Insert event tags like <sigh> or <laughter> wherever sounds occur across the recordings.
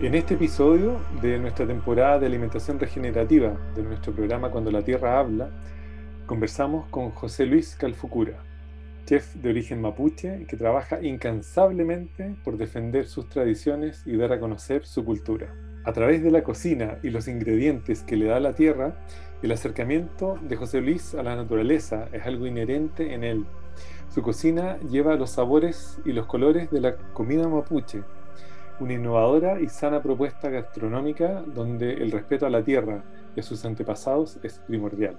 En este episodio de nuestra temporada de alimentación regenerativa de nuestro programa Cuando la Tierra habla, conversamos con José Luis Calfucura, chef de origen mapuche que trabaja incansablemente por defender sus tradiciones y dar a conocer su cultura. A través de la cocina y los ingredientes que le da la tierra, el acercamiento de José Luis a la naturaleza es algo inherente en él. Su cocina lleva los sabores y los colores de la comida mapuche una innovadora y sana propuesta gastronómica donde el respeto a la tierra y a sus antepasados es primordial.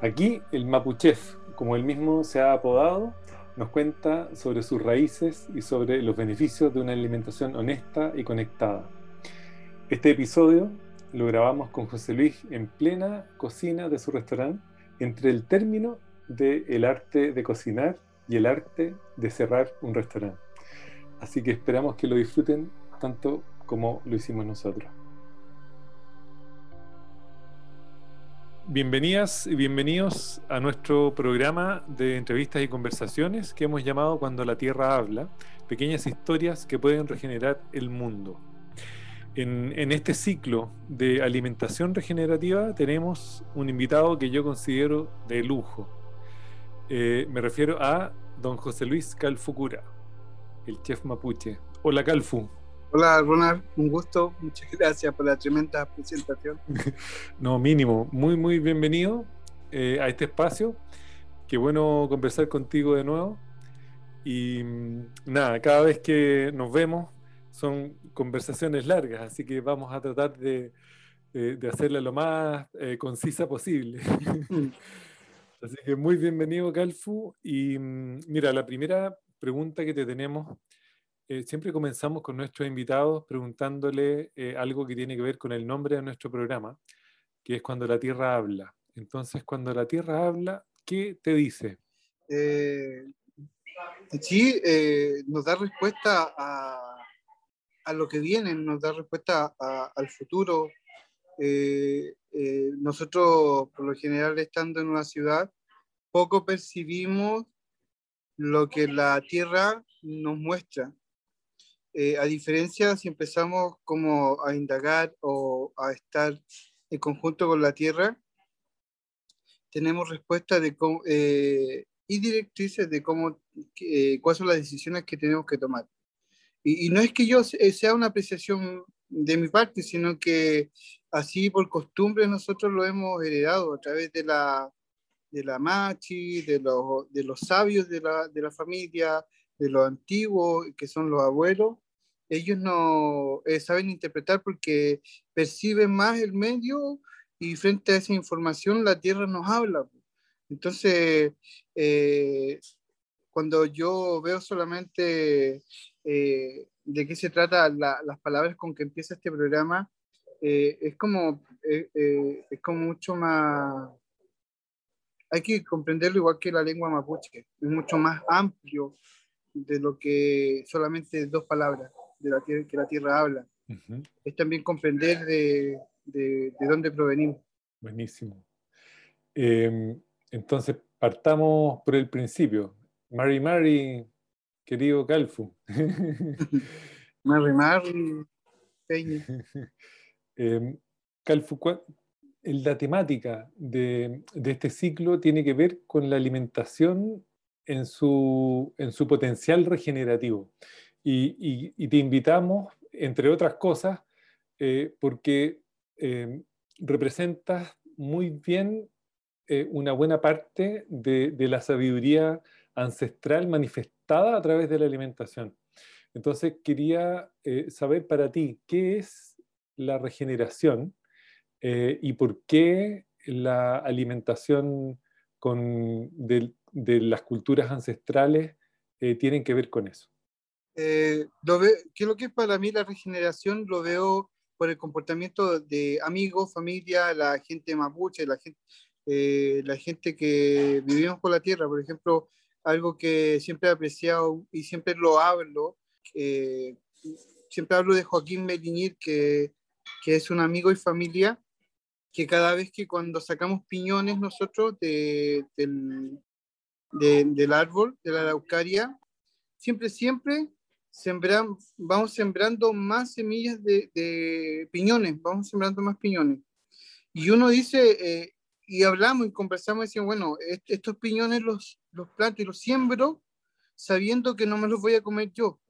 Aquí el Mapuchef, como él mismo se ha apodado, nos cuenta sobre sus raíces y sobre los beneficios de una alimentación honesta y conectada. Este episodio lo grabamos con José Luis en plena cocina de su restaurante, entre el término del el arte de cocinar y el arte de cerrar un restaurante. Así que esperamos que lo disfruten tanto como lo hicimos nosotros. Bienvenidas y bienvenidos a nuestro programa de entrevistas y conversaciones que hemos llamado Cuando la Tierra habla, pequeñas historias que pueden regenerar el mundo. En, este ciclo de alimentación regenerativa tenemos un invitado que yo considero de lujo. Eh, me refiero a don José Luis Calfucura el chef mapuche. Hola Calfu. Hola Ronald, un gusto, muchas <laughs> gracias por la tremenda presentación. <laughs> no, mínimo, muy muy bienvenido eh, a este espacio. Qué bueno conversar contigo de nuevo. Y mm, nada, cada vez que nos vemos son conversaciones largas, así que vamos a tratar de, de, hacerla lo más eh, concisa posible. <laughs> Así que muy bienvenido Calfu. Y mm, mira, la primera pregunta que te tenemos, eh, siempre comenzamos con nuestros invitados preguntándole eh, algo que tiene que ver con el nombre de nuestro programa, que es cuando la Tierra habla. Entonces, cuando la Tierra habla, ¿qué te dice? Eh, sí, nos da respuesta a, a, lo que viene, nos da respuesta al futuro. nosotros, por lo general, estando en una ciudad, poco percibimos lo que la Tierra nos muestra. Eh, a diferencia, si empezamos como a indagar o a estar en conjunto con la Tierra, tenemos respuestas eh, y directrices de cómo, eh, cuáles son las decisiones que tenemos que tomar. Y, y, no es que yo sea una apreciación de mi parte, sino que así por costumbre nosotros lo hemos heredado a través de la, de la machi, de los, de los sabios de la, de la familia, de los antiguos, que son los abuelos, ellos no eh, saben interpretar porque perciben más el medio y frente a esa información la tierra nos habla. Entonces, eh, cuando yo veo solamente eh, de qué se trata las palabras con que empieza este programa, es, como, es como mucho más hay que comprenderlo igual que la lengua mapuche, es mucho más amplio de lo que solamente dos palabras de la tierra, que la tierra habla. Es también comprender de, de, dónde provenimos. Buenísimo. Em, entonces, partamos por el principio. Mary Mary, querido Calfu. <laughs> Mary Mary, Peña. <laughs> eh, Calfu, la temática de, este ciclo tiene que ver con la alimentación en su, potencial regenerativo. Y, te invitamos, entre otras cosas, eh, porque eh, representas muy bien eh, una buena parte de, la sabiduría ancestral manifestada a través de la alimentación. Entonces quería saber para ti, ¿qué es la regeneración? Eh, y por qué la alimentación con, de, las culturas ancestrales eh, tienen que ver con eso. Eh, lo ¿Qué es lo que es para mí la regeneración? Lo veo por el comportamiento de amigos, familia, la gente mapuche, la gente, eh, la gente que vivimos por la tierra. Por ejemplo, algo que siempre he apreciado y siempre lo hablo, eh, siempre hablo de Joaquín Meliñir, que, que es un amigo y familia, que cada vez que cuando sacamos piñones nosotros de, del, del árbol, de la araucaria, siempre, siempre vamos sembrando más semillas de, piñones, vamos sembrando más piñones. Y uno dice, eh, y hablamos y conversamos y decimos, bueno, estos piñones los, los planto y los siembro sabiendo que no me los voy a comer yo.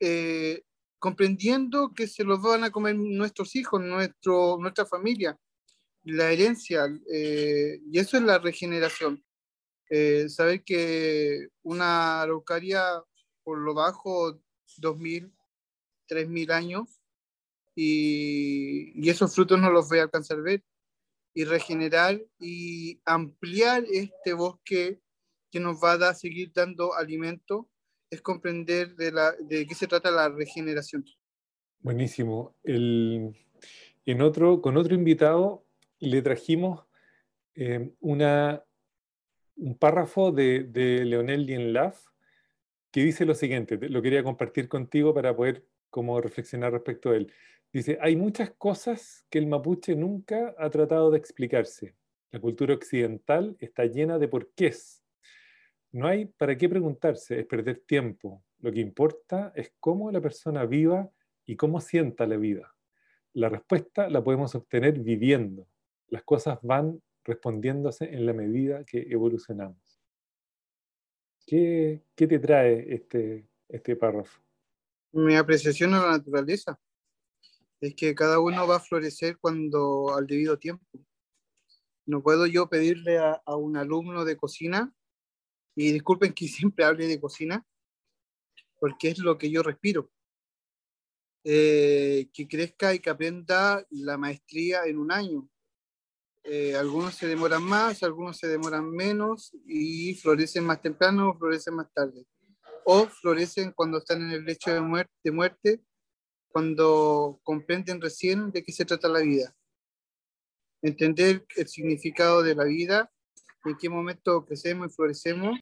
Eh, comprendiendo que se los van a comer nuestros hijos, nuestro, nuestra familia, la herencia, eh, y eso es la regeneración. saber que una araucaria por lo bajo 2.000, 3.000 años y, y, esos frutos no los voy a alcanzar a ver y regenerar y ampliar este bosque que nos va a seguir dando alimento es comprender de, qué se trata la regeneración. Buenísimo. En otro, con otro invitado le trajimos una, un párrafo de, de Leonel Dienlaf que dice lo siguiente, lo quería compartir contigo para poder como reflexionar respecto a él. Dice, hay muchas cosas que el mapuche nunca ha tratado de explicarse. La cultura occidental está llena de porqués. No hay para qué preguntarse, es perder tiempo. Lo que importa es cómo la persona viva y cómo sienta la vida. La respuesta la podemos obtener viviendo. Las cosas van respondiéndose en la medida que evolucionamos. ¿Qué, qué te trae este, este párrafo? Mi apreciación a la naturaleza. Es que cada uno va a florecer cuando al debido tiempo. No puedo yo pedirle a, a un alumno de cocina, y disculpen que <laughs> siempre hable de cocina, porque es lo que yo respiro. Eh, que crezca y que aprenda la maestría en un año. Eh, algunos se demoran más, algunos se demoran menos y florecen más temprano o florecen más tarde. O florecen cuando están en el lecho de muerte, de muerte, cuando comprenden recién de qué se trata la vida. Entender el significado de la vida, en qué momento crecemos y florecemos,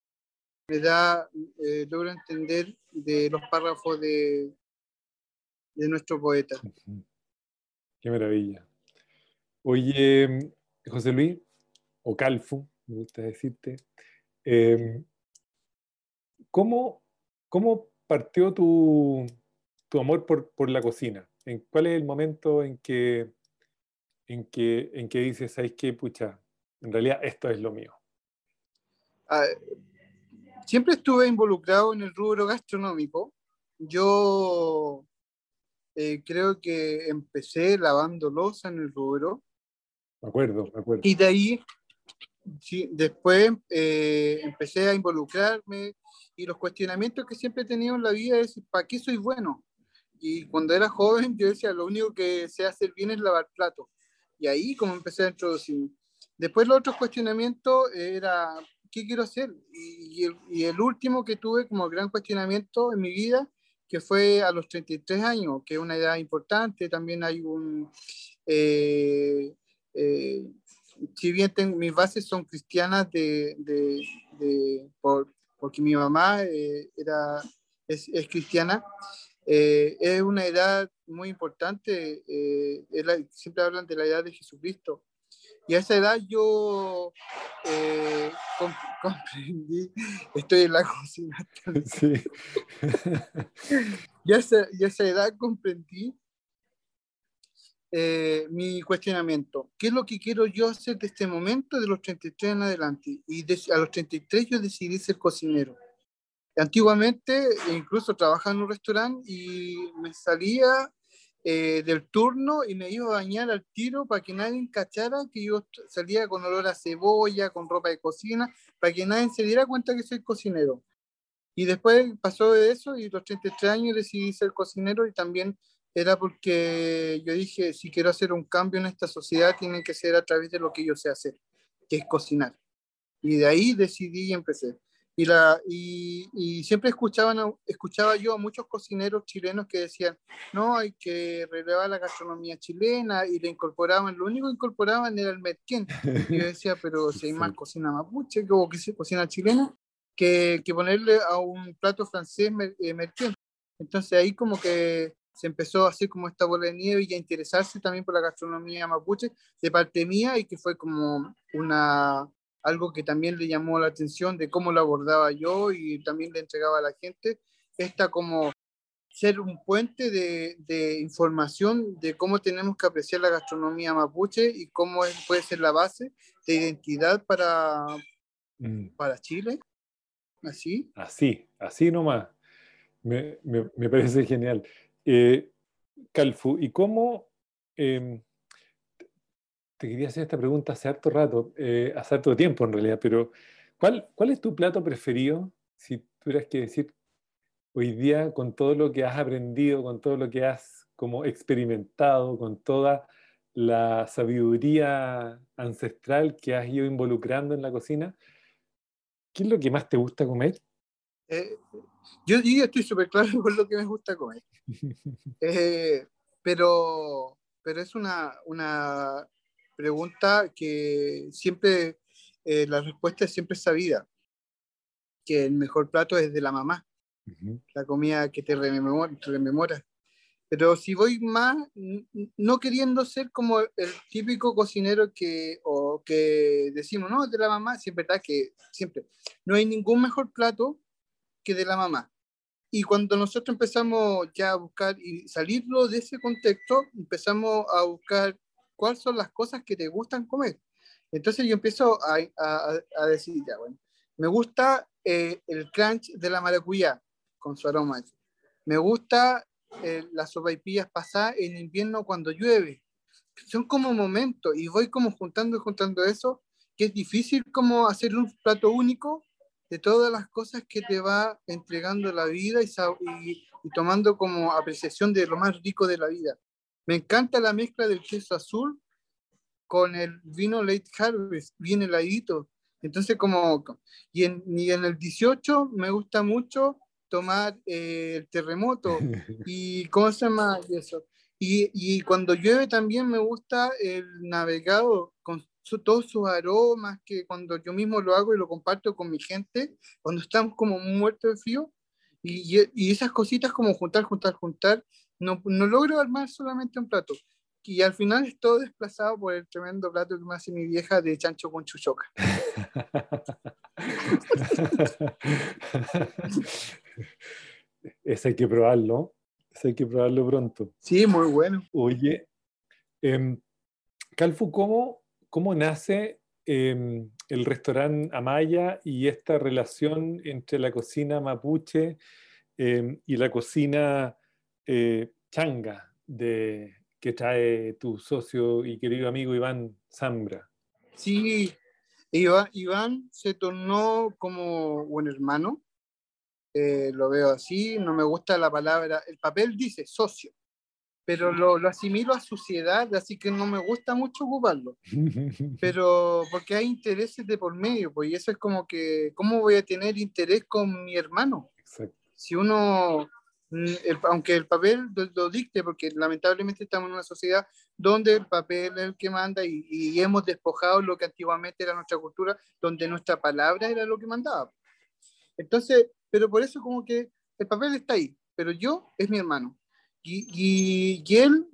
me da, eh, logro entender de los párrafos de, de nuestro poeta. Qué maravilla. Oye, José Luis, o Calfu, me gusta decirte, em, ¿cómo, partió tu, amor por, la cocina? ¿En ¿Cuál es el momento en que, en que, en que dices, ¿sabes qué? Pucha, en realidad esto es lo mío. Ah, siempre estuve involucrado en el rubro gastronómico. Yo eh, creo que empecé lavando losa en el rubro. Me acuerdo, me acuerdo. Y de ahí, sí, después eh, empecé a involucrarme y los cuestionamientos que siempre he tenido en la vida es, ¿para qué soy bueno? Y cuando era joven yo decía, lo único que sé hacer bien es lavar platos. Y ahí como empecé a introducirme. Después los otros cuestionamientos era, ¿qué quiero hacer? Y, el, y, el, último que tuve como gran cuestionamiento en mi vida, que fue a los 33 años, que es una edad importante, también hay un... Eh, eh, si bien mis bases son cristianas de, de, por, porque mi mamá eh, era, es, es cristiana, eh, es una edad muy importante, siempre hablan de la edad de Jesucristo. Y a esa edad yo <laughs> comprendí, estoy en la cocina. Sí. <laughs> y, a esa, y a esa edad comprendí eh, mi cuestionamiento. ¿Qué es lo que quiero yo hacer de este momento, de los 33 en adelante? Y a los 33 yo decidí ser cocinero. Antiguamente, incluso trabajaba en un restaurante y me salía eh, del turno y me iba a bañar al tiro para que nadie cachara que yo salía con olor a cebolla, con ropa de cocina, para que nadie se diera cuenta que soy cocinero. Y después pasó de eso y los 33 años decidí ser cocinero y también era porque yo dije, si quiero hacer un cambio en esta sociedad, tiene que ser a través de lo que yo sé hacer, que es cocinar. Y de ahí decidí y empecé. Y, la, y, siempre escuchaban, escuchaba yo a muchos cocineros chilenos que decían, no, hay que relevar la gastronomía chilena y le incorporaban, lo único que incorporaban era el merquén. Y yo decía, pero <laughs> si hay más cocina mapuche que, que cocina chilena, que, que, ponerle a un plato francés eh, merquén. Entonces ahí como que se empezó a hacer como esta bola de nieve y a interesarse también por la gastronomía mapuche de parte mía y que fue como una, algo que también le llamó la atención de cómo lo abordaba yo y también le entregaba a la gente, esta como ser un puente de, de información de cómo tenemos que apreciar la gastronomía mapuche y cómo puede ser la base de identidad para, mm. para Chile. Así. Así, así nomás. Me, me, me parece genial. Eh, Calfu, ¿y cómo em, te quería hacer esta pregunta hace harto rato, eh, hace harto tiempo en realidad, pero ¿cuál, ¿cuál es tu plato preferido? Si tuvieras que decir hoy día, con todo lo que has aprendido, con todo lo que has como experimentado, con toda la sabiduría ancestral que has ido involucrando en la cocina, ¿qué es lo que más te gusta comer? Eh, yo, yo estoy súper claro <laughs> con lo que me gusta comer. <laughs> Eh, pero, pero es una, una pregunta que siempre, eh, la respuesta es siempre sabida, que el mejor plato es de la mamá, la comida que te rememora, Pero si voy más, no queriendo ser como el típico cocinero que, o que decimos, no, de la mamá, siempre está que siempre, no hay ningún mejor plato que de la mamá. Y cuando nosotros empezamos ya a buscar y salirlo de ese contexto, empezamos a buscar cuáles son las cosas que te gustan comer. Entonces yo empiezo a, a, decir, ya, bueno, me gusta eh, el crunch de la maracuyá con su aroma. Me gusta eh, las sopaipillas pasadas en invierno cuando llueve. Son como momentos y voy como juntando y juntando eso, que es difícil como hacer un plato único de todas las cosas que te va entregando la vida y, y, y tomando como apreciación de lo más rico de la vida. Me encanta la mezcla del queso azul con el vino Late Harvest, bien heladito. Entonces, como, y en, y en el 18 me gusta mucho tomar eh, el terremoto <laughs> y, ¿cómo se llama eso? Y, y, cuando llueve también me gusta el navegado con todos sus aromas, que cuando yo mismo lo hago y lo comparto con mi gente, cuando estamos como muertos de frío, y, y, esas cositas como juntar, juntar, juntar, no, no logro armar solamente un plato. Y al final es todo desplazado por el tremendo plato que me hace mi vieja de chancho con chuchoca. Ese hay que probarlo. Ese hay que probarlo pronto. Sí, muy bueno. Oye, eh, Calfu, ¿cómo, cómo nace em, el restaurante Amaya y esta relación entre la cocina mapuche em, y la cocina eh, changa de, que trae tu socio y querido amigo Iván Zambra. Sí, Iván, se tornó como un hermano, eh, lo veo así, no me gusta la palabra, el papel dice socio, pero lo, lo, asimilo a suciedad, así que no me gusta mucho ocuparlo. <laughs> Pero porque hay intereses de por medio, pues y eso es como que, ¿cómo voy a tener interés con mi hermano? Exacto. Si uno Mm, aunque el papel lo, dicte, porque lamentablemente estamos en una sociedad donde el papel es el que manda y, hemos despojado lo que antiguamente era nuestra cultura, donde nuestra palabra era lo que mandaba. Entonces, pero por eso como que el papel está ahí, pero yo es mi hermano. Y, y, y él,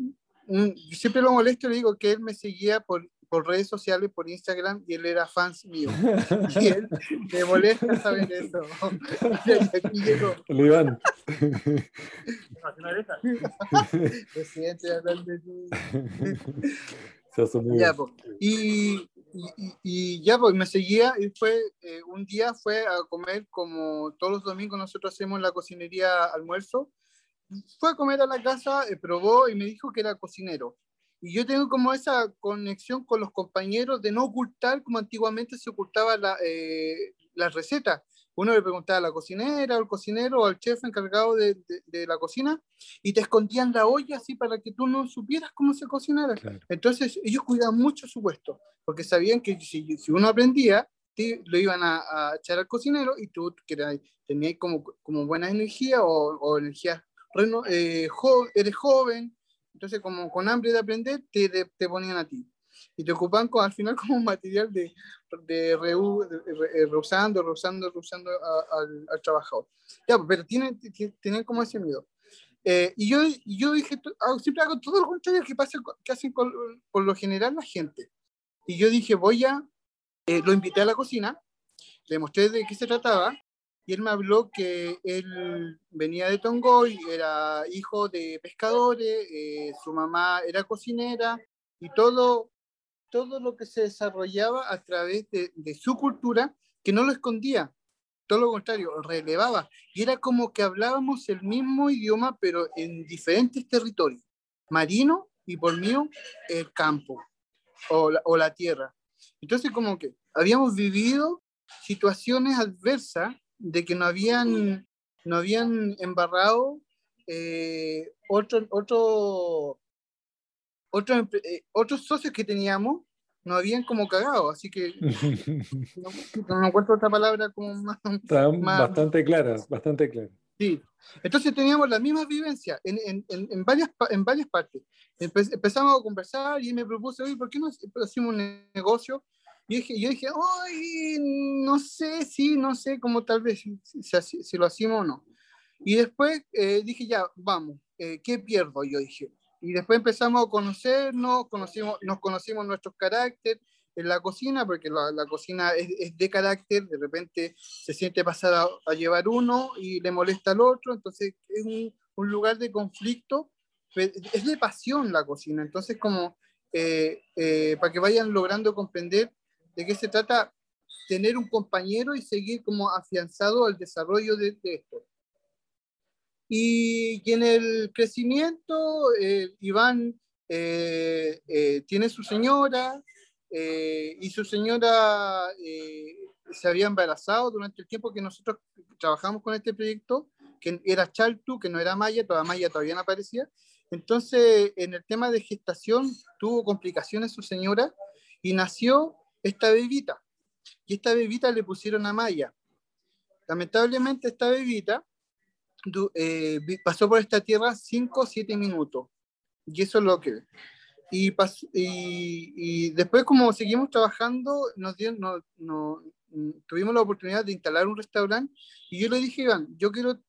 mm, siempre lo molesto, le digo que él me seguía por por redes sociales, por Instagram, y él era fans mío. <laughs> Y él me molesta saber eso. <laughs> <laughs> y aquí llegó. Iván. Presidente de ya, pues. y, y, y, ya, pues me seguía y fue, eh, un día fue a comer como todos los domingos nosotros hacemos la cocinería almuerzo. Fue a comer a la casa, eh, probó y me dijo que era cocinero. Y yo tengo como esa conexión con los compañeros de no ocultar como antiguamente se ocultaba la, eh, la receta. Uno le preguntaba a la cocinera o al cocinero o al chef encargado de, de, la cocina y te escondían la olla así para que tú no supieras cómo se cocinara. Entonces ellos cuidaban mucho su puesto porque sabían que si, si uno aprendía, lo iban a, echar al cocinero y tú que tenías como, como buena energía o, o energía, eh, eres joven, entonces como con hambre de aprender, te, te, ponían a ti. Y te ocupan al final <laughs> como un material de, de, reusando, reusando, reusando al, al, trabajador. Ya, pero tienen, tienen como ese miedo. Eh, y yo, yo dije, siempre hago todo lo contrario que, pasa, que hacen por lo general la gente. Y yo dije, voy a, eh, lo invité a la cocina, le mostré de qué se trataba, y él me habló que él venía de Tongoy, era hijo de pescadores, eh, su mamá era cocinera, y todo, todo lo que se desarrollaba a través de, de su cultura, que no lo escondía, todo lo contrario, relevaba. Y era como que hablábamos el mismo idioma, pero en diferentes territorios, marino y por mío el campo o la, o la tierra. Entonces como que habíamos vivido situaciones adversas de que no habían, no habían embarrado eh, otro, otro, otro, eh, otros socios que teníamos no habían como cagado, así que <laughs> no, no, encuentro otra palabra como más, bastante clara, bastante clara. Sí, entonces teníamos las mismas vivencias en, en, en, varias, en varias partes. empezamos a conversar y me propuso, oye, ¿por qué no hacemos un negocio? Y dije, yo dije, ay, no sé, sí, no sé, cómo tal vez si, si, lo hacemos o no. Y después eh, dije, ya, vamos, eh, ¿qué pierdo? Yo dije, y después empezamos a conocernos, conocimos, nos conocimos nuestros caracteres en la cocina, porque la, la cocina es, es, de carácter, de repente se siente pasar a, llevar uno y le molesta al otro, entonces es un, un, lugar de conflicto, es de pasión la cocina, entonces como eh, eh, para que vayan logrando comprender de qué se trata tener un compañero y seguir como afianzado al desarrollo de, de esto. Y, en el crecimiento, eh, Iván eh, eh, tiene su señora y su señora se había embarazado durante el tiempo que nosotros trabajamos con este proyecto, que era Chaltu, que no era Maya, toda Maya todavía no aparecía. Entonces, en el tema de gestación, tuvo complicaciones su señora y nació esta bebita. Y esta bebita le pusieron a Maya. Lamentablemente, esta bebita eh, pasó por esta tierra 5 o 7 minutos. Y eso es lo que... Y, y, después como seguimos trabajando, nos, dio, no, tuvimos la oportunidad de instalar un restaurante y yo le dije, Iván, yo quiero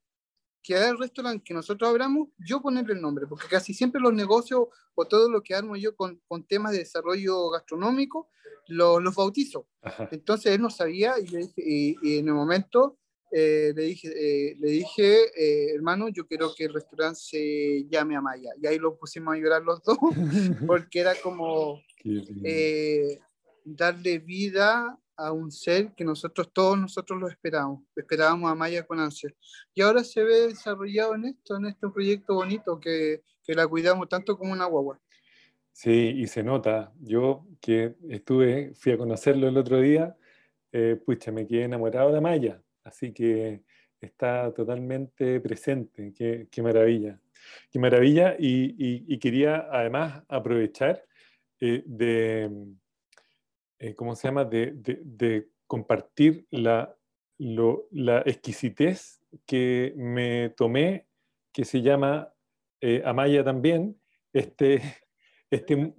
que el restaurante que nosotros abramos, yo ponerle el nombre, porque casi siempre los negocios o todo lo que armo yo con, con temas de desarrollo gastronómico, lo, los bautizo. Entonces él no sabía y, y en el momento eh, le dije, eh, le dije eh, hermano, yo quiero que el restaurante se llame Amaya. Y ahí lo pusimos a llorar los dos, <laughs> porque era como darle vida a un ser que nosotros, todos nosotros lo esperamos. Esperábamos a Amaya con ansia. Y ahora se ve desarrollado en esto, en este proyecto bonito que, que la cuidamos tanto como una guagua. Sí, y se nota. Yo que estuve, fui a conocerlo el otro día, eh, pucha, me quedé enamorado de Amaya Así que está totalmente presente. Qué, qué maravilla. Qué maravilla. Y, y, quería además aprovechar eh, de, eh, ¿cómo se llama? De, de, de compartir la, lo, la exquisitez que me tomé, que se llama eh, Amaya también, este, <laughs> este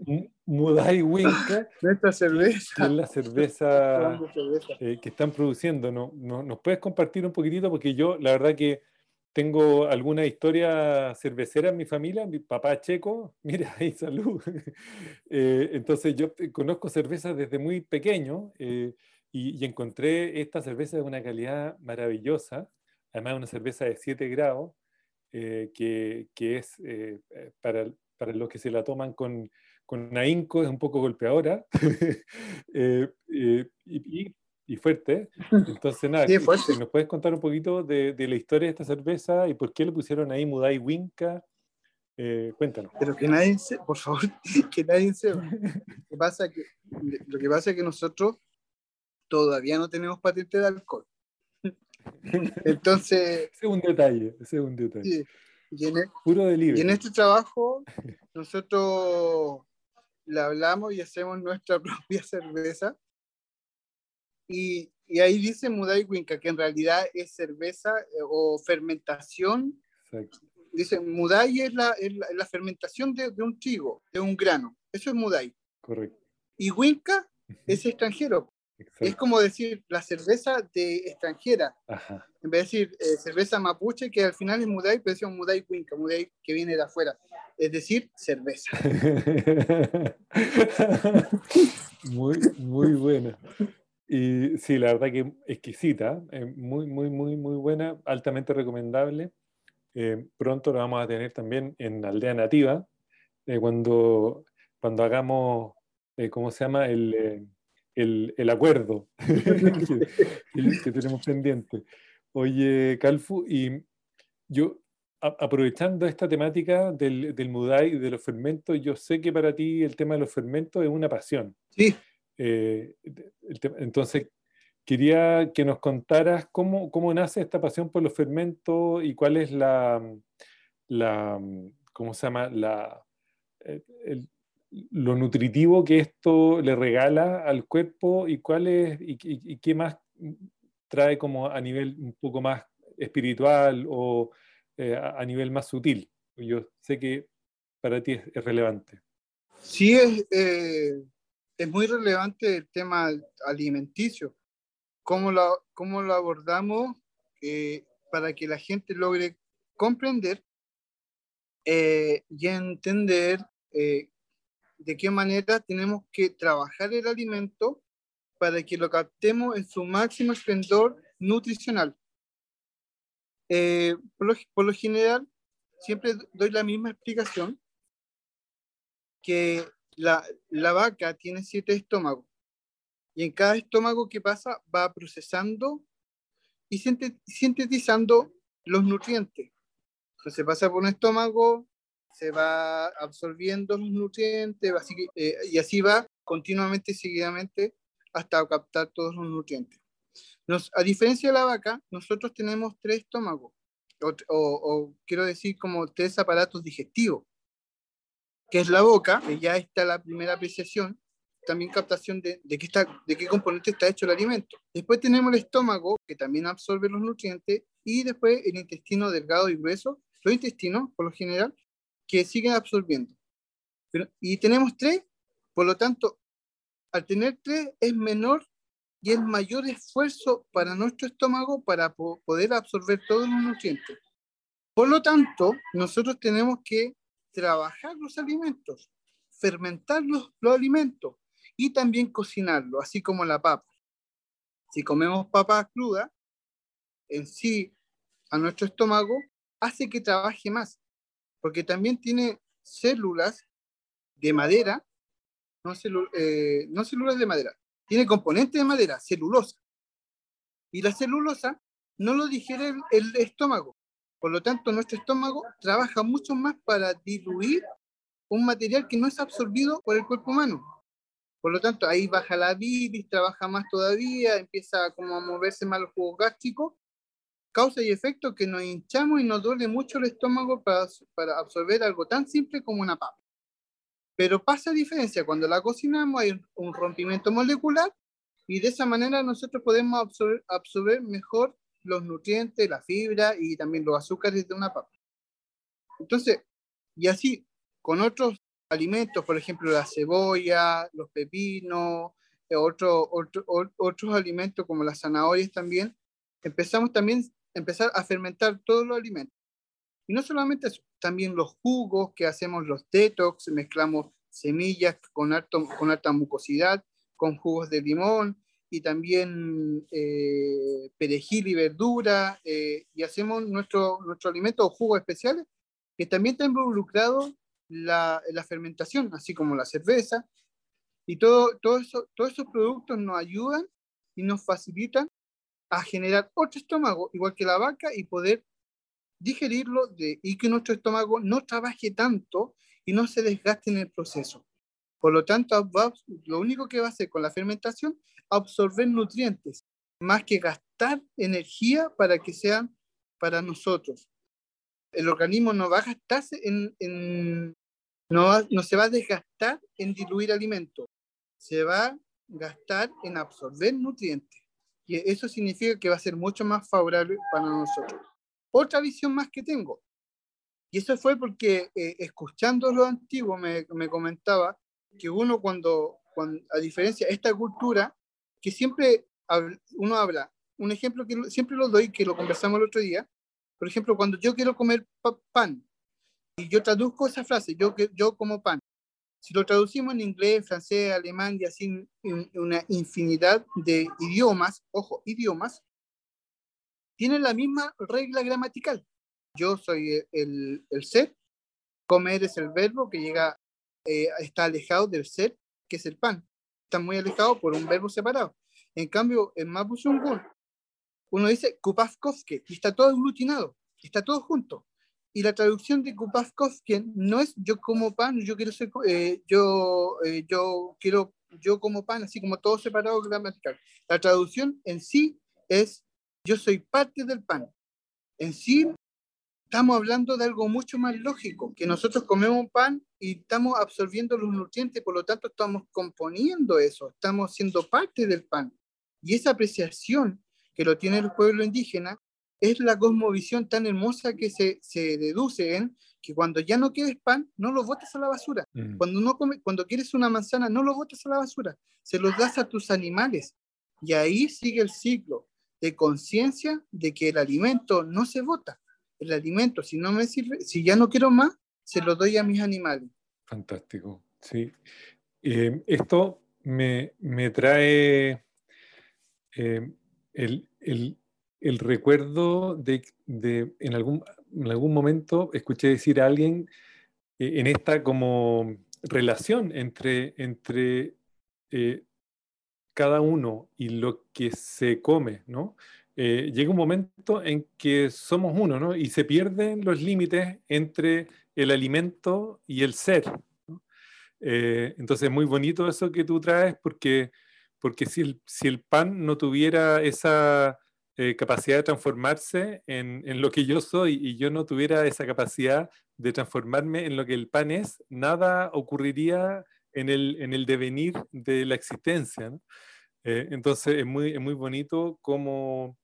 Mudai Winca, <laughs> Nuestra cerveza. es la <laughs> cerveza eh, que están produciendo. ¿No, no, nos puedes compartir un poquitito? Porque yo, la verdad que tengo alguna historia cervecera en mi familia, mi papá checo, <laughs> mira, ahí salud. <laughs> Eh, entonces yo conozco cervezas desde muy pequeño eh, y, y, encontré esta cerveza de una calidad maravillosa, además una cerveza de 7 grados, que, que, es para, para los que se la toman con, con ahínco, es un poco golpeadora <laughs> eh, eh, y, y, fuerte. <laughs> Entonces, nada, ¿nos puedes contar un poquito de, de, la historia de esta cerveza y por qué le pusieron ahí Mudai Winca? Eh, cuéntanos. Pero que nadie se, por favor, <laughs> que nadie sepa. <laughs> Lo que pasa que, lo que pasa es que nosotros todavía no tenemos patente de alcohol. Entonces. Ese es un detalle, ese es un detalle. Sí. Y en, e- Puro delivery. y en este trabajo, nosotros le hablamos y hacemos nuestra propia cerveza. Y, y ahí dice Mudai Winca que en realidad es cerveza eh, o fermentación. Dice, Mudai es la, es la, fermentación de, de, un trigo, de un grano. Eso es Mudai. Correcto. Y Winca es extranjero. Es como decir la cerveza de extranjera. En vez de decir eh, cerveza mapuche, que al final es Mudai, pero es un Mudai Winca, Mudai que viene de afuera. Es decir, cerveza. <laughs> muy, muy buena. Y sí, la verdad que exquisita, eh, muy, muy, muy, muy buena, altamente recomendable. Eh, pronto lo vamos a tener también en Aldea Nativa, cuando, cuando hagamos, ¿cómo se llama? El el, acuerdo <laughs> que, tenemos pendiente. Oye, Calfu, y yo, aprovechando esta temática del, del Mudai y de los fermentos, yo sé que para ti el tema de los fermentos es una pasión. Sí. Eh, entonces, quería que nos contaras cómo, nace esta pasión por los fermentos y cuál es la, la ¿cómo se llama? La, eh, lo nutritivo que esto le regala al cuerpo y cuál es y, qué más trae como a nivel un poco más espiritual o eh, a nivel más sutil. Yo sé que para ti es, relevante. Sí, es, es muy relevante el tema alimenticio. ¿Cómo lo, cómo lo abordamos eh, para que la gente logre comprender y entender de qué manera tenemos que trabajar el alimento para que lo captemos en su máximo esplendor nutricional. Eh, por, lo, general, siempre doy la misma explicación, que la, vaca tiene siete estómagos y en cada estómago que pasa va procesando y sintetizando los nutrientes. Entonces pasa por un estómago, se va absorbiendo los nutrientes eh, y así va continuamente, seguidamente, hasta captar todos los nutrientes. A diferencia de la vaca, nosotros tenemos tres estómagos, o, quiero decir como tres aparatos digestivos, que es la boca, que ya está la primera apreciación, también captación de, de, qué está, de qué componente está hecho el alimento. Después tenemos el estómago, que también absorbe los nutrientes, y después el intestino delgado y grueso. Los intestinos, por lo general, que siguen absorbiendo. y tenemos tres, por lo tanto, al tener tres es menor y es mayor esfuerzo para nuestro estómago para poder absorber todos los nutrientes. Por lo tanto, nosotros tenemos que trabajar los alimentos, fermentar los, los alimentos y también cocinarlos, así como la papa. Si comemos papas crudas, en sí, a nuestro estómago, hace que trabaje más porque también tiene células de madera, no, eh, no células de madera, tiene componentes de madera, celulosa. Y la celulosa no lo digiere el, estómago. Por lo tanto, nuestro estómago trabaja mucho más para diluir un material que no es absorbido por el cuerpo humano. Por lo tanto, ahí baja la bilis, trabaja más todavía, empieza como a moverse más los jugos gástricos causa y efecto que nos hinchamos y nos duele mucho el estómago para, para absorber algo tan simple como una papa. Pero pasa diferencia, cuando la cocinamos hay un rompimiento molecular y de esa manera nosotros podemos absorber, absorber mejor los nutrientes, la fibra y también los azúcares de una papa. Entonces, y así, con otros alimentos, por ejemplo, la cebolla, los pepinos, eh, otro, otro, otros alimentos como las zanahorias también, empezamos también empezar a fermentar todos los alimentos. Y no solamente eso, también los jugos que hacemos, los detox, mezclamos semillas con, con alta mucosidad, con jugos de limón y también eh, perejil y verdura, eh, y hacemos nuestro, nuestro alimento o jugos especiales que también está involucrado la, la fermentación, así como la cerveza. Y todo, todo eso, todos esos productos nos ayudan y nos facilitan a generar otro estómago, igual que la vaca, y poder digerirlo de, y que nuestro estómago no trabaje tanto y no se desgaste en el proceso. Por lo tanto, lo único que va a hacer con la fermentación, absorber nutrientes, más que gastar energía para que sean para nosotros. El organismo no va a gastarse en, en no, no se va a desgastar en diluir alimento. Se va gastar en absorber nutrientes. Y eso significa que va a ser mucho más favorable para nosotros. Otra visión más que tengo, y eso fue porque eh, escuchando lo antiguo me, me, comentaba que uno cuando, a diferencia esta cultura, que siempre uno habla, un ejemplo que siempre lo doy, que lo conversamos el otro día, por ejemplo, cuando yo quiero comer pan, y yo traduzco esa frase, yo, yo como pan, si lo traducimos en inglés, francés, alemán y así una infinidad de idiomas, ojo, idiomas, tienen la misma regla gramatical. Yo soy el, el ser, comer es el verbo que llega, eh, está alejado del ser, que es el pan. Está muy alejado por un verbo separado. En cambio, en Mapuzungun, uno dice Kupavkovske y está todo aglutinado, está todo junto. Y la traducción de Kupavkovske no es yo como pan, yo quiero ser, eh, yo, eh, yo quiero, yo como pan, así como todo separado gramatical. La traducción en sí es yo soy parte del pan. En sí estamos hablando de algo mucho más lógico, que nosotros comemos pan y estamos absorbiendo los nutrientes, por lo tanto estamos componiendo eso, estamos siendo parte del pan. Y esa apreciación que lo tiene el pueblo indígena es la cosmovisión tan hermosa que se, se deduce en que cuando ya no quieres pan, no lo botas a la basura. Mm. Cuando, no come, cuando quieres una manzana, no lo botas a la basura, se los das a tus animales. Y ahí sigue el ciclo de conciencia de que el alimento no se bota. El alimento, si no me sirve, si ya no quiero más, se lo doy a mis animales. Fantástico, sí. Eh, esto me, me trae eh, el, el, el, recuerdo de, de, en, algún, en algún momento escuché decir a alguien eh, en esta como relación entre, entre cada uno y lo que se come, ¿no? Eh, llega un momento en que somos uno, ¿no? Y se pierden los límites entre el alimento y el ser. Eh, entonces es muy bonito eso que tú traes porque, porque si, el, si el pan no tuviera esa eh, capacidad de transformarse en, en, lo que yo soy y yo no tuviera esa capacidad de transformarme en lo que el pan es, nada ocurriría en el, en el devenir de la existencia. ¿no? Eh, entonces es muy, es muy bonito cómo,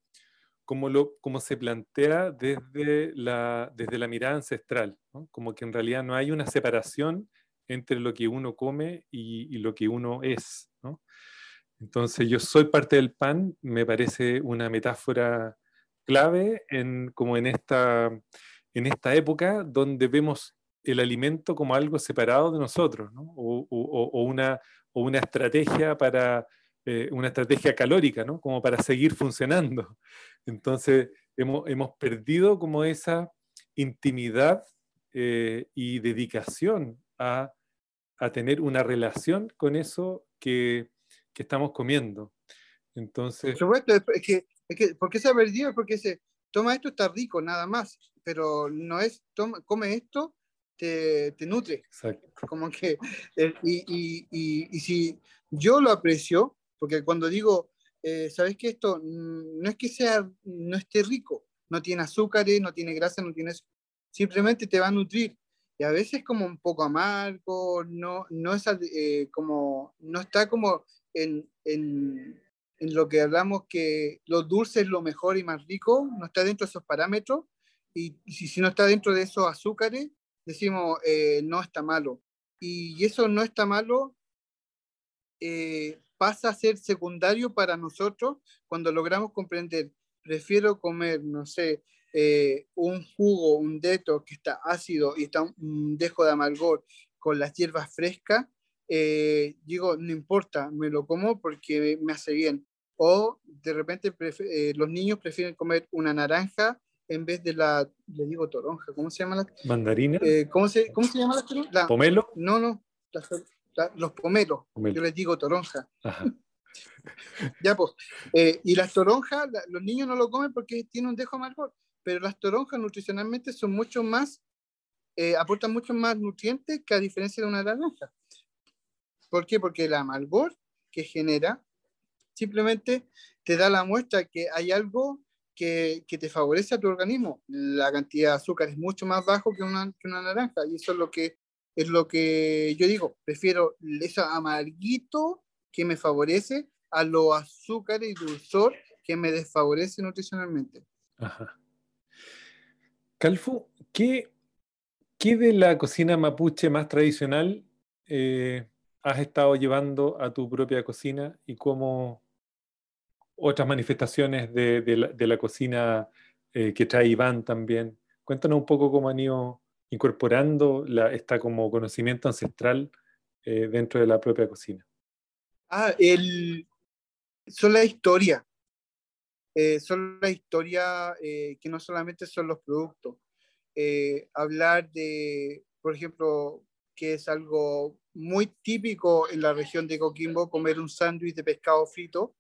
cómo, lo, cómo se plantea desde la, desde la mirada ancestral, como que en realidad no hay una separación entre lo que uno come y, lo que uno es. Entonces yo soy parte del pan, me parece una metáfora clave en, como en esta, en esta época donde vemos el alimento como algo separado de nosotros, ¿no? o, o, o, una, o una estrategia para eh, una estrategia calórica, ¿no? Como para seguir funcionando. Entonces, hemos, hemos perdido como esa intimidad eh, y dedicación a, a, tener una relación con eso que, que estamos comiendo. Entonces... Por supuesto, es que, es que, ¿por qué se ha perdido? Porque se toma esto, está rico, nada más, pero no es, toma, come esto, te, te nutre. Exacto. Como que, eh, y, y, y, y, si yo lo aprecio, porque cuando digo, eh, ¿sabes que esto no es que sea, no esté rico, no tiene azúcares, no tiene grasa, no tiene simplemente te va a nutrir. Y a veces como un poco amargo, no, no, es, eh, como, no está como en, en, en, lo que hablamos que lo dulce es lo mejor y más rico, no está dentro de esos parámetros. Y, si, si, no está dentro de esos azúcares, decimos, eh, no está malo. Y eso no está malo eh, pasa a ser secundario para nosotros cuando logramos comprender, prefiero comer, no sé, eh, un jugo, un deto que está ácido y está un dejo de amargor con las hierbas frescas, eh, digo, no importa, me lo como porque me hace bien. O de repente eh, los niños prefieren comer una naranja en vez de la, le digo toronja, ¿cómo se llama la? Mandarina. Eh, ¿cómo, se, ¿Cómo se llama la? ¿Pomelo? No, no, la, los pomelos, yo les digo toronja. <laughs> ya, pues. Eh, y las toronjas, la, los niños no lo comen porque tiene un dejo amargor, pero las toronjas nutricionalmente son mucho más, eh, aportan mucho más nutrientes que a diferencia de una naranja. ¿Por qué? Porque el amargor que genera simplemente te da la muestra que hay algo que, que, te favorece a tu organismo. La cantidad de azúcar es mucho más bajo que una, que una naranja y eso es lo que es lo que yo digo, prefiero eso amarguito que me favorece a los azúcares y dulzor que me desfavorece nutricionalmente. Ajá. Calfu, ¿qué, ¿qué de la cocina mapuche más tradicional eh, has estado llevando a tu propia cocina y cómo otras manifestaciones de, la, cocina eh, que trae Iván también? Cuéntanos un poco cómo han ido incorporando la, esta como conocimiento ancestral eh, dentro de la propia cocina. Ah, el, son la historia. Eh, son la historia que no solamente son los productos. hablar de, por ejemplo, que es algo muy típico en la región de Coquimbo, comer un sándwich de pescado frito.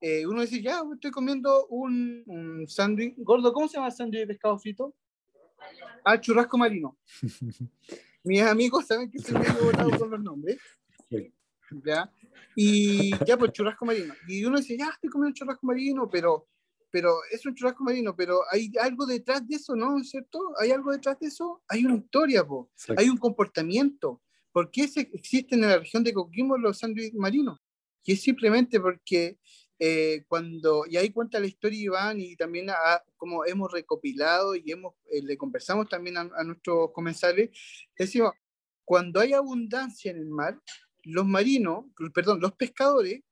uno dice, ya, estoy comiendo un, un sándwich. Gordo, ¿cómo se llama el sándwich de pescado frito? Ah, churrasco marino. <laughs> Mis amigos saben que soy medio volado con los nombres. ¿Ya? Y ya, pues churrasco marino. Y uno dice, ya, estoy comiendo churrasco marino, pero, pero es un churrasco marino, pero hay algo detrás de eso, ¿no? ¿Es cierto? ¿Hay algo detrás de eso? Hay una historia, po. hay un comportamiento. ¿Por qué existen en la región de Coquimbo los sándwiches marinos? Y es simplemente porque eh, cuando, y ahí cuenta la historia Iván y también como hemos recopilado y hemos, eh, le conversamos también a, nuestros comensales, decimos, cuando hay abundancia en el mar, los marinos, perdón, los pescadores,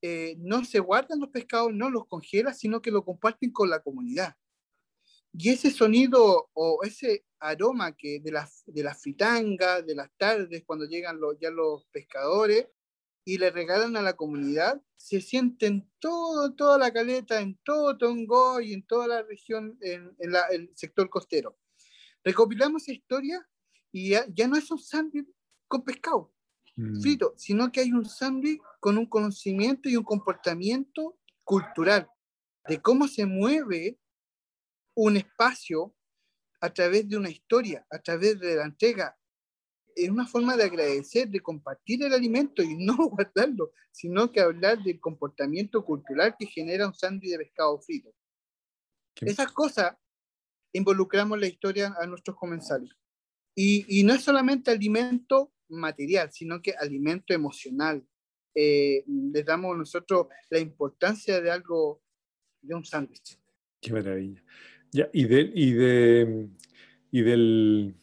eh, no se guardan los pescados, no los congelan, sino que lo comparten con la comunidad. Y ese sonido o ese aroma que de las de la fritanga, de las tardes, cuando llegan los, ya los pescadores, y le regalan a la comunidad, se sienten todo, toda la caleta, en todo Tongo y en toda la región, en, el sector costero. Recopilamos esa historia y ya, no es un sándwich con pescado mm. frito, sino que hay un sándwich con un conocimiento y un comportamiento cultural de cómo se mueve un espacio a través de una historia, a través de la entrega, es una forma de agradecer, de compartir el alimento y no <laughs> guardarlo, sino que hablar del comportamiento cultural que genera un sándwich de pescado frito. Esas cosas involucramos la historia a nuestros comensales. Y, y, no es solamente alimento material, sino que alimento emocional. Eh, les damos nosotros la importancia de algo, de un sándwich. Qué maravilla. Ya, y, de, y, de, y del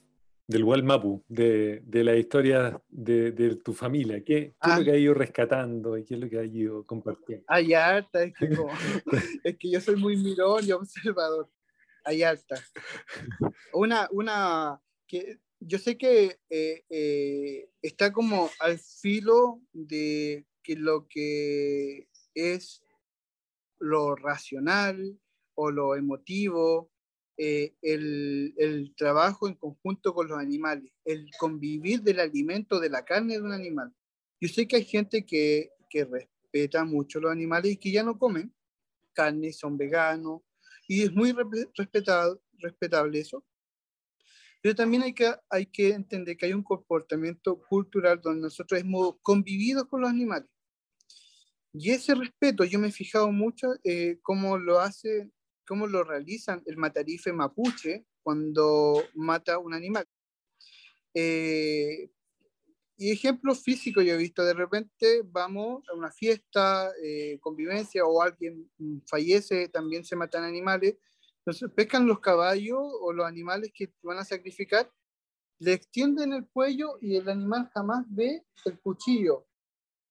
del Walmapu, de, de la historia de, de tu familia. ¿Qué, qué es lo ah. que ha ido rescatando y qué es lo que ha ido compartiendo? Hay harta, es que, <laughs> es que yo soy muy mirón y observador. Hay harta. Una, una que yo sé que eh, eh, está como al filo de que lo que es lo racional o lo emotivo eh, el, trabajo en conjunto con los animales, el convivir del alimento, de la carne de un animal. Yo sé que hay gente que, que respeta mucho los animales y que ya no comen carne, son veganos, y es muy respetado, respetable eso. Pero también hay que, hay que entender que hay un comportamiento cultural donde nosotros hemos convivido con los animales. Y ese respeto, yo me he fijado mucho eh, cómo lo hace cómo lo realizan el matarife mapuche cuando mata un animal. Eh, y ejemplo físico yo he visto, de repente vamos a una fiesta, eh, convivencia o alguien fallece, también se matan animales, entonces pescan los caballos o los animales que van a sacrificar, le extienden el cuello y el animal jamás ve el cuchillo.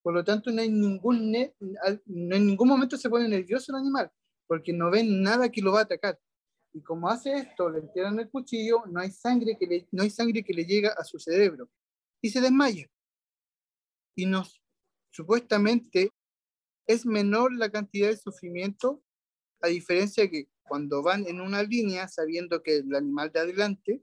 Por lo tanto, no hay ningún, no en ningún momento se pone nervioso el animal porque no ven nada que lo va a atacar. Y como hace esto, le entierran el cuchillo, no hay sangre que le, no hay sangre que le llega a su cerebro y se desmaya. Y nos, supuestamente, es menor la cantidad de sufrimiento, a diferencia de que cuando van en una línea, sabiendo que el animal de adelante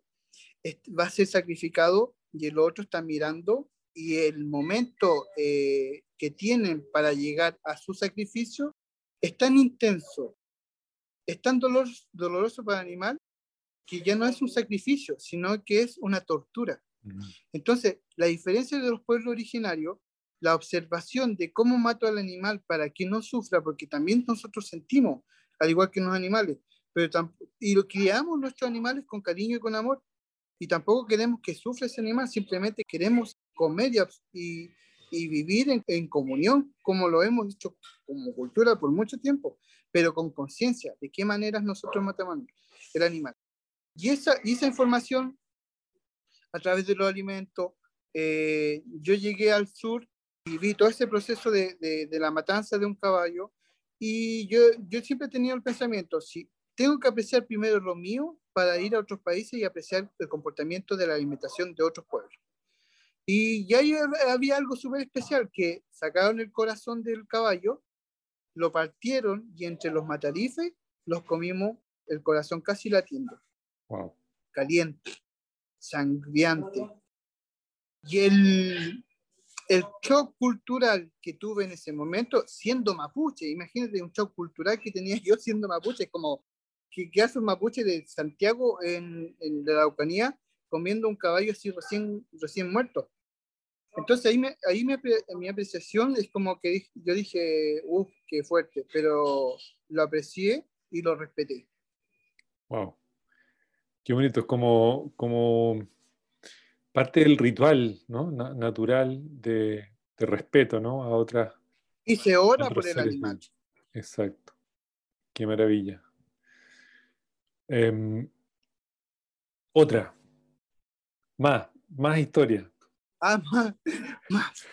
va a ser sacrificado y el otro está mirando y el momento eh, que tienen para llegar a su sacrificio es tan intenso, es tan doloroso para el animal, que ya no es un sacrificio, sino que es una tortura. Entonces, la diferencia de los pueblos originarios, la observación de cómo mato al animal para que no sufra, porque también nosotros sentimos, al igual que los animales, pero y lo criamos nuestros animales con cariño y con amor, y tampoco queremos que sufra ese animal, simplemente queremos comer y, y vivir en, en, comunión, como lo hemos hecho como cultura por mucho tiempo, pero con conciencia de qué maneras nosotros matamos el animal. Y esa, y esa información, a través de los alimentos, eh, yo llegué al sur y vi todo ese proceso de, de, de, la matanza de un caballo y yo, yo siempre he tenido el pensamiento, si tengo que apreciar primero lo mío para ir a otros países y apreciar el comportamiento de la alimentación de otros pueblos. Y ya había algo súper especial, que sacaron el corazón del caballo, lo partieron y entre los matarifes los comimos el corazón casi latiendo. Wow. Caliente, sangriante. Y el, el shock cultural que tuve en ese momento, siendo mapuche, imagínate un shock cultural que tenía <laughs> yo siendo mapuche, como que, que hace un mapuche de Santiago en, en la Araucanía comiendo un caballo así recién, recién muerto. Entonces ahí, me, ahí mi, mi apreciación es como que yo dije, uff, qué fuerte, pero lo aprecié y lo respeté. Wow. Qué bonito, es como, como parte del ritual ¿no? Na natural de, de, respeto ¿no? a otras. Y se ora por el animal. Exacto. Qué maravilla. Eh, otra. Más, más historia. Ah, más. más.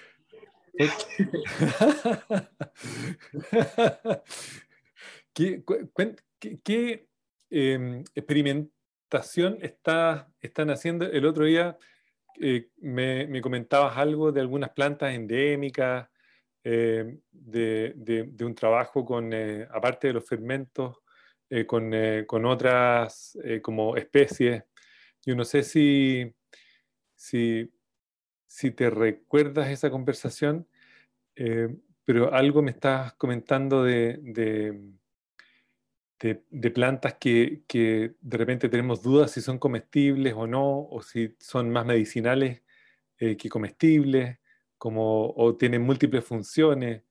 ¿Qué, <laughs> qué, qué eh, experimentación está, están haciendo? El otro día eh, me, me, comentabas algo de algunas plantas endémicas, eh, de, de, de, un trabajo con, eh, aparte de los fermentos, eh, con, con, otras como especies. Yo no sé si, si, si te recuerdas esa conversación, pero algo me estás comentando de, de plantas que, que, de repente tenemos dudas si son comestibles o no, o si son más medicinales eh, que comestibles, como, o tienen múltiples funciones.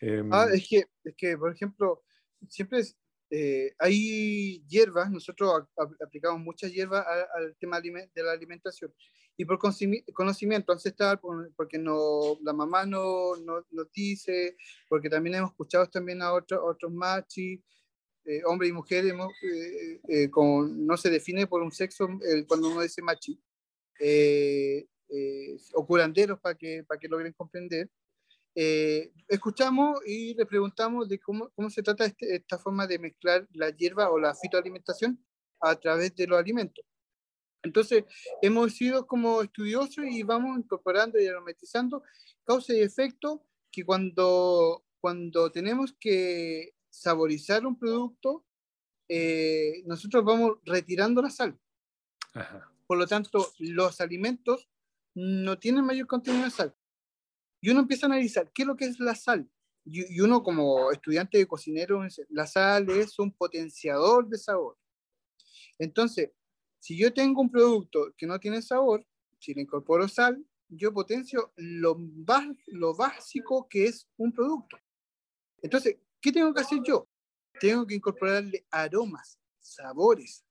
Eh, ah, es que, es que, por ejemplo, siempre eh, hay hierbas, nosotros aplicamos muchas hierbas al, tema de la alimentación, y por conocimiento ancestral, porque no, la mamá no, no, no dice, porque también hemos escuchado también a otros, machis, eh, hombre y mujer eh, no se define por un sexo cuando uno dice machi, o curanderos para que, para que logren comprender. Escuchamos y le preguntamos de cómo, cómo se trata este, esta forma de mezclar la hierba o la fitoalimentación a través de los alimentos. Entonces, hemos sido como estudiosos y vamos incorporando y aromatizando causa y efecto que cuando, cuando tenemos que saborizar un producto, eh, nosotros vamos retirando la sal. Ajá. Por lo tanto, los alimentos no tienen mayor contenido de sal. Y uno empieza a analizar qué es lo que es la sal. Y, y uno como estudiante de cocinero, la sal es un potenciador de sabor. Entonces, si yo tengo un producto que no tiene sabor, si le incorporo sal, yo potencio lo, lo básico que es un producto. Entonces, ¿Qué tengo que hacer yo? Tengo que incorporarle aromas, sabores.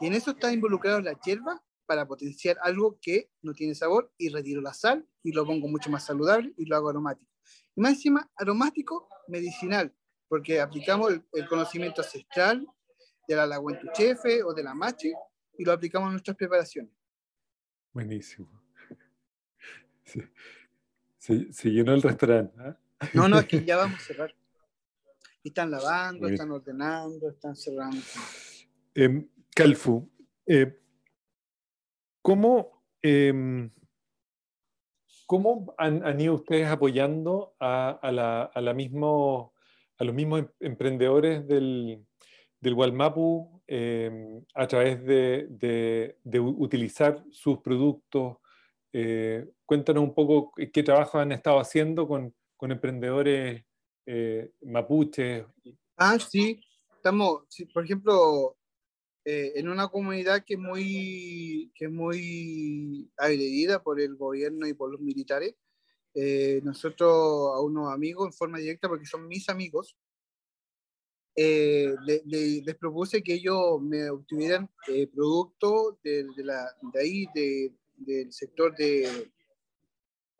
Y en eso está involucrado la hierba para potenciar algo que no tiene sabor y retiro la sal y lo pongo mucho más saludable y lo hago aromático. Y más encima, aromático medicinal, porque aplicamos el, el conocimiento ancestral de la laguentuchefe o de la machi y lo aplicamos en nuestras preparaciones. Buenísimo. Se, se, se llenó el restaurante. ¿eh? No, no, es que <laughs> ya vamos a cerrar. Están lavando, están ordenando, están cerrando. Eh, Calfu, eh, ¿cómo, eh, ¿cómo han, han, ido ustedes apoyando a, la, a, la mismo, a los mismos em, emprendedores del, del Walmapu em, a través de, de, utilizar sus productos? Eh, cuéntanos un poco qué trabajo han estado haciendo con, con emprendedores eh, mapuches. Ah, sí, estamos, por ejemplo, eh, en una comunidad que es muy, que es muy agredida por el gobierno y por los militares. Eh, nosotros a unos amigos en forma directa, porque son mis amigos, eh, le, le, les propuse que ellos me obtuvieran eh, productos de, de, la, de ahí, de, del sector de,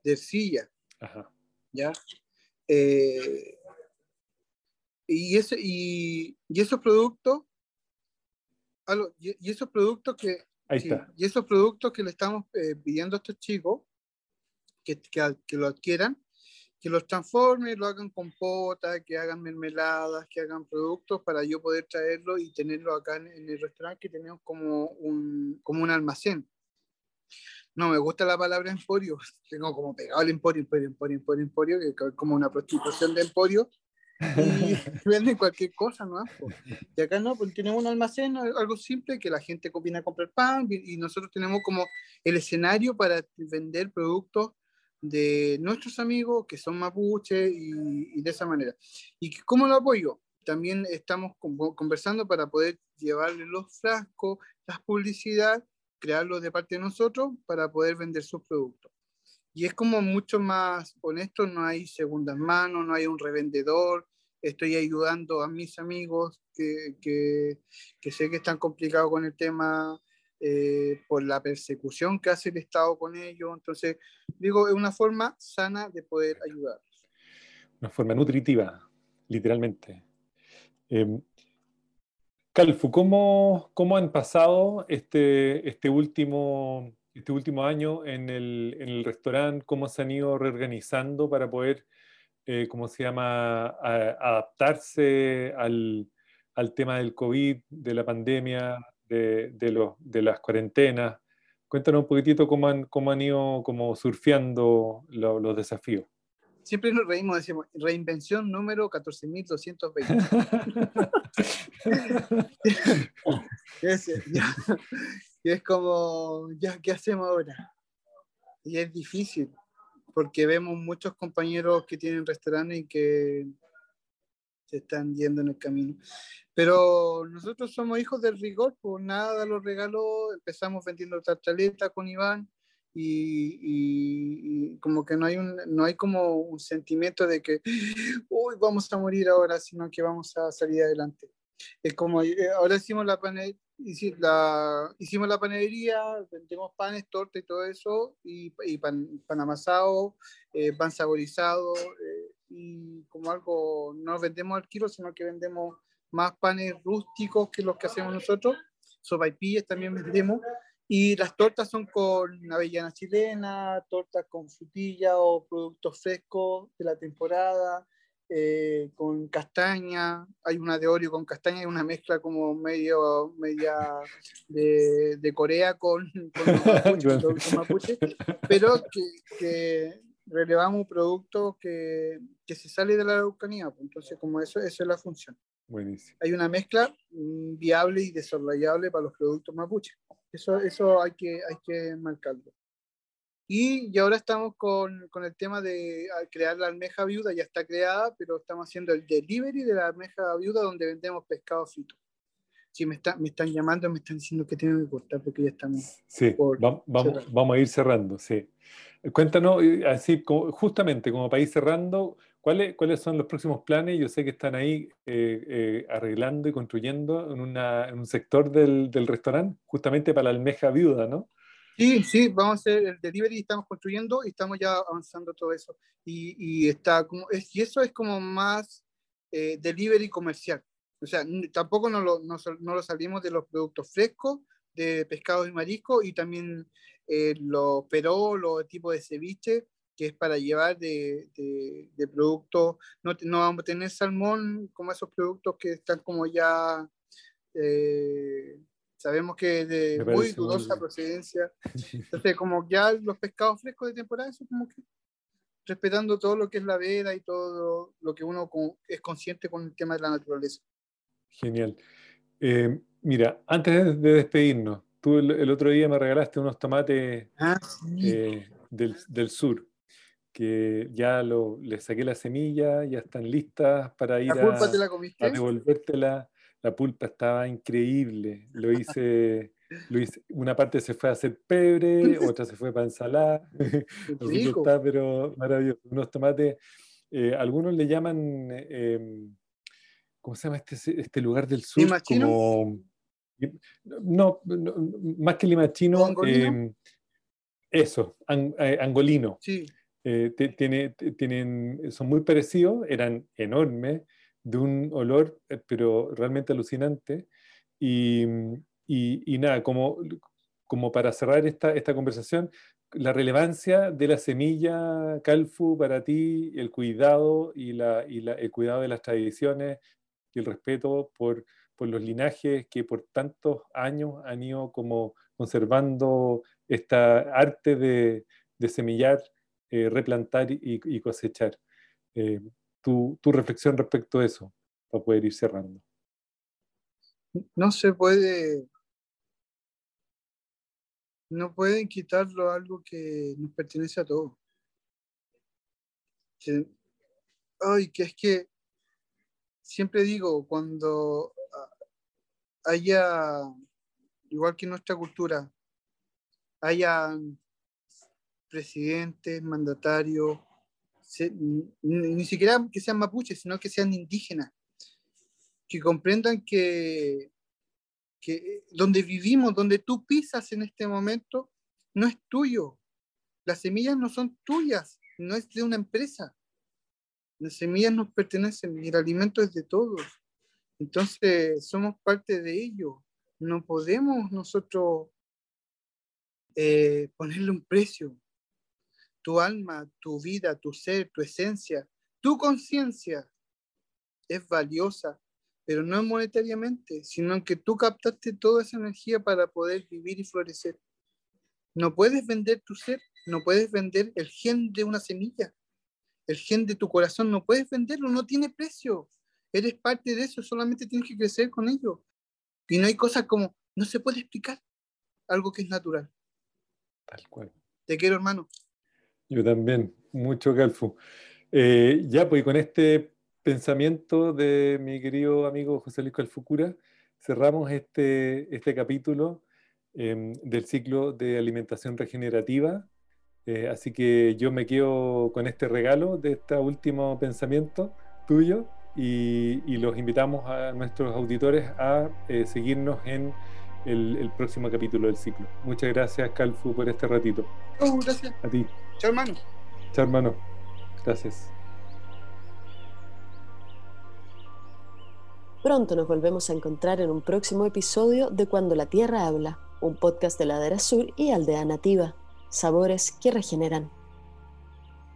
de Ercilla. ¿Ya? Eh, y, ese, y, esos productos, y, esos productos que... Y esos productos que le estamos eh, pidiendo a estos chicos que, que, que lo adquieran, que los transformen, lo hagan compota, que hagan mermeladas, que hagan productos para yo poder traerlo y tenerlo acá en, el restaurante que tenemos como un, como un almacén. No me gusta la palabra emporio, <laughs> tengo como pegado el emporio, emporio, emporio, emporio, emporio, que es como una prostitución de emporio, y <laughs> <laughs> venden cualquier cosa, ¿no? Y acá no, pues tenemos un almacén, algo simple, que la gente viene a comprar pan y nosotros tenemos como el escenario para vender productos de nuestros amigos que son mapuche y, de esa manera. ¿Y cómo lo apoyo? También estamos conversando para poder llevarle los frascos, las publicidad, crearlos de parte de nosotros para poder vender sus productos. Y es como mucho más honesto, no hay segundas manos, no hay un revendedor, estoy ayudando a mis amigos que, que, sé que están complicados con el tema eh, por la persecución que hace el Estado con ellos. Entonces, digo, es una forma sana de poder ayudar. Una forma nutritiva, literalmente. Eh, Calfu, ¿cómo, ¿cómo, han pasado este, este, último, este último año en el, en el restaurante? ¿Cómo se han ido reorganizando para poder, eh, ¿cómo se llama?, adaptarse al, al tema del COVID, de la pandemia, de, de, de las cuarentenas. Cuéntanos un poquitito cómo han, cómo han ido como surfeando los desafíos. Siempre nos reímos, decimos, reinvención número 14.220. <laughs> <laughs> es, y es como, ya, ¿qué hacemos ahora? Y es difícil, porque vemos muchos compañeros que tienen restaurantes y que se están yendo en el camino. Pero nosotros somos hijos del rigor, pues nada los regaló, empezamos vendiendo tartaleta con Iván y, como que no hay, un, no hay como un sentimiento de que, uy, vamos a morir ahora, sino que vamos a salir adelante. Es como, eh, ahora hicimos la, hicimos la panadería, vendemos panes, torta y todo eso, y pan, pan, amasado, eh, pan saborizado, eh, y como algo, no vendemos al kilo, sino que vendemos más panes rústicos que los que hacemos nosotros, sopaipillas también vendemos, y las tortas son con avellana chilena, tortas con frutilla o productos frescos de la temporada, eh, con castaña, hay una de Oreo con castaña y una mezcla como medio, media de, de Corea con, con <laughs> mapuche, pero que, que, relevamos un producto que, que, se sale de la Araucanía, pues, entonces como eso, eso es la función. Buenísimo. Hay una mezcla mm, viable y desarrollable para los productos mapuche. Eso, eso hay, que, hay que marcarlo. Y, y ahora estamos con, con, el tema de crear la almeja viuda, ya está creada, pero estamos haciendo el delivery de la almeja viuda donde vendemos pescado frito. Si me, está, me están llamando, me están diciendo que tengo que cortar porque ya estamos. Sí, vamos, vamos, a ir cerrando, sí. Cuéntanos, eh, así justamente como para ir cerrando, ¿Cuáles, ¿Cuáles son los próximos planes? Yo sé que están ahí eh, eh, arreglando y construyendo en, una, en un sector del, del, restaurante, justamente para la almeja viuda, ¿no? Sí, sí, vamos a hacer el delivery, estamos construyendo y estamos ya avanzando todo eso. Y, está como, es, y eso es como más eh, delivery comercial. O sea, tampoco no lo, no, lo salimos de los productos frescos, de pescado y marisco, y también los peró, los tipos de ceviche, que es para llevar de, productos, no, no, vamos a tener salmón como esos productos que están como ya, eh, sabemos que de muy dudosa procedencia. <laughs> Entonces, como ya los pescados frescos de temporada, eso como que respetando todo lo que es la veda y todo lo que uno es consciente con el tema de la naturaleza. Genial. Eh, mira, antes de despedirnos, tú el, otro día me regalaste unos tomates ah, eh, del, del, sur que ya lo, le saqué la semilla, ya están listas para ir a, a, devolvértela. La pulpa estaba increíble. Lo <laughs> hice, lo hice, una parte se fue a hacer pebre, <laughs> otra se fue para ensalada. <laughs> está, pero maravilloso. Unos tomates, eh, algunos le llaman, eh, ¿cómo se llama este, este lugar del sur? Como, no, no, más que limachino, eh, eso, ang, eh, angolino. Sí eh, tiene, tienen, son muy parecidos, eran enormes, de un olor, eh, pero realmente alucinante. Y, y, nada, como, como para cerrar esta, esta conversación, la relevancia de la semilla Calfu para ti, el cuidado y, la, y la, el cuidado de las tradiciones y el respeto por, por los linajes que por tantos años han ido como conservando esta arte de, de semillar, eh, replantar y, cosechar. Eh, tu, tu, reflexión respecto a eso, para poder ir cerrando. No se puede, no pueden quitarlo algo que nos pertenece a todos. ay, que es que siempre digo, cuando haya, igual que en nuestra cultura, haya presidentes, mandatarios, ni, siquiera que sean mapuches, sino que sean indígenas, que comprendan que, que donde vivimos, donde tú pisas en este momento, no es tuyo. Las semillas no son tuyas, no es de una empresa. Las semillas nos pertenecen y el alimento es de todos. Entonces, somos parte de ello. No podemos nosotros eh, ponerle un precio. Tu alma, tu vida, tu ser, tu esencia, tu conciencia es valiosa, pero no monetariamente, sino que tú captaste toda esa energía para poder vivir y florecer. No puedes vender tu ser, no puedes vender el gen de una semilla, el gen de tu corazón, no puedes venderlo, no tiene precio. Eres parte de eso, solamente tienes que crecer con ello. Y no hay cosas como, no se puede explicar algo que es natural. Tal cual. Te quiero, hermano. Yo también, mucho, Calfu. Eh, ya, pues con este pensamiento de mi querido amigo José Luis Calfucura, cerramos este, este capítulo em, del ciclo de alimentación regenerativa. Eh, así que yo me quedo con este regalo de este último pensamiento tuyo y, los invitamos a nuestros auditores a eh, seguirnos en el, próximo capítulo del ciclo. Muchas gracias, Calfu, por este ratito. Oh, gracias. A ti. Chao, hermano. Chao, hermano. Gracias. Pronto nos volvemos a encontrar en un próximo episodio de Cuando la Tierra habla, un podcast de Ladera Sur y Aldea Nativa. Sabores que regeneran.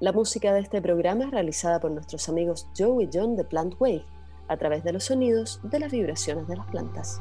La música de este programa es realizada por nuestros amigos Joe y John de Plant Wave, a través de los sonidos de las vibraciones de las plantas.